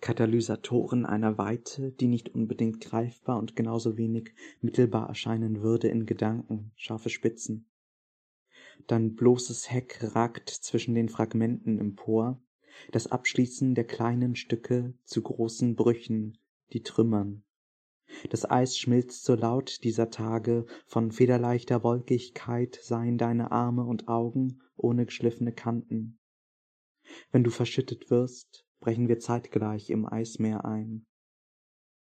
Katalysatoren einer Weite, die nicht unbedingt greifbar und genauso wenig mittelbar erscheinen würde in Gedanken, scharfe Spitzen. Dein bloßes Heck ragt zwischen den Fragmenten empor, das Abschließen der kleinen Stücke zu großen Brüchen, die trümmern. Das Eis schmilzt so laut dieser Tage, von federleichter Wolkigkeit seien deine Arme und Augen ohne geschliffene Kanten. Wenn du verschüttet wirst, brechen wir zeitgleich im Eismeer ein.